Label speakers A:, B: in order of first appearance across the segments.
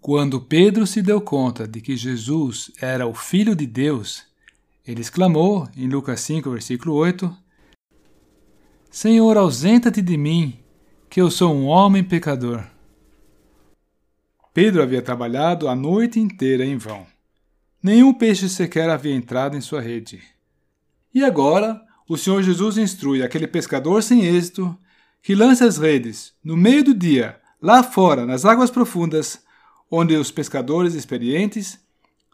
A: Quando Pedro se deu conta de que Jesus era o Filho de Deus, ele exclamou em Lucas 5, versículo 8: Senhor, ausenta-te de mim, que eu sou um homem pecador. Pedro havia trabalhado a noite inteira em vão. Nenhum peixe sequer havia entrado em sua rede. E agora, o Senhor Jesus instrui aquele pescador sem êxito que lance as redes no meio do dia, lá fora, nas águas profundas, onde os pescadores experientes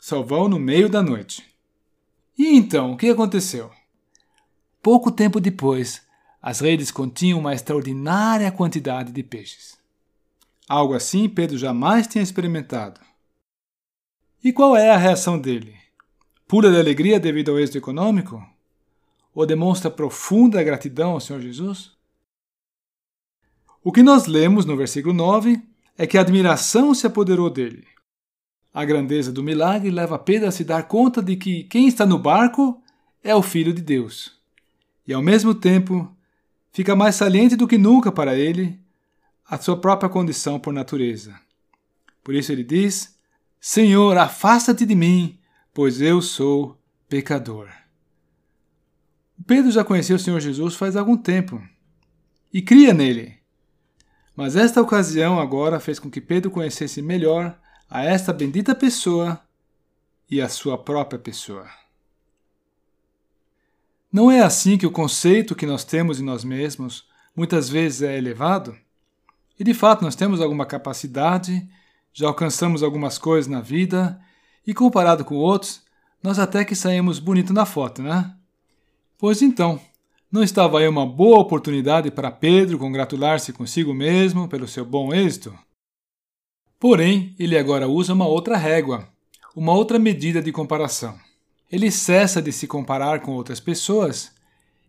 A: só vão no meio da noite. E então, o que aconteceu? Pouco tempo depois, as redes continham uma extraordinária quantidade de peixes. Algo assim Pedro jamais tinha experimentado. E qual é a reação dele? Pula de alegria devido ao êxito econômico? Ou demonstra profunda gratidão ao Senhor Jesus? O que nós lemos no versículo 9 é que a admiração se apoderou dele. A grandeza do milagre leva Pedro a se dar conta de que quem está no barco é o Filho de Deus. E ao mesmo tempo, fica mais saliente do que nunca para ele a sua própria condição por natureza. Por isso ele diz: Senhor, afasta-te de mim, pois eu sou pecador. Pedro já conhecia o Senhor Jesus faz algum tempo e cria nele. Mas esta ocasião agora fez com que Pedro conhecesse melhor a esta bendita pessoa e a sua própria pessoa. Não é assim que o conceito que nós temos em nós mesmos muitas vezes é elevado? E de fato nós temos alguma capacidade, já alcançamos algumas coisas na vida, e comparado com outros, nós até que saímos bonito na foto, né? Pois então, não estava aí uma boa oportunidade para Pedro congratular-se consigo mesmo pelo seu bom êxito? Porém, ele agora usa uma outra régua, uma outra medida de comparação. Ele cessa de se comparar com outras pessoas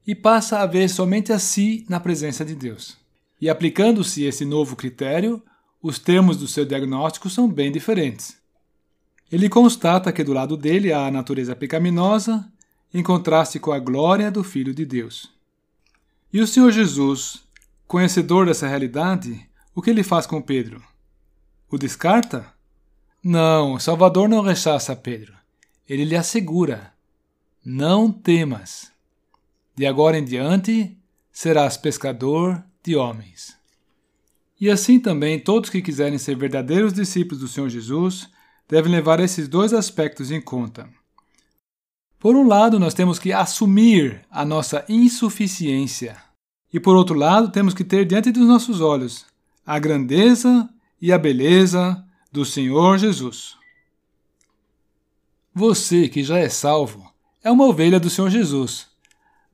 A: e passa a ver somente a si na presença de Deus. E aplicando-se esse novo critério, os termos do seu diagnóstico são bem diferentes. Ele constata que do lado dele há a natureza pecaminosa, em contraste com a glória do Filho de Deus. E o Senhor Jesus, conhecedor dessa realidade, o que ele faz com Pedro? O descarta? Não, Salvador não rechaça Pedro. Ele lhe assegura: Não temas. De agora em diante serás pescador de homens. E assim também todos que quiserem ser verdadeiros discípulos do Senhor Jesus devem levar esses dois aspectos em conta. Por um lado, nós temos que assumir a nossa insuficiência. E por outro lado, temos que ter diante dos nossos olhos a grandeza e a beleza do Senhor Jesus. Você que já é salvo é uma ovelha do Senhor Jesus.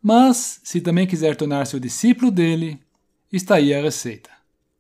A: Mas, se também quiser tornar-se o discípulo dele, está aí a receita.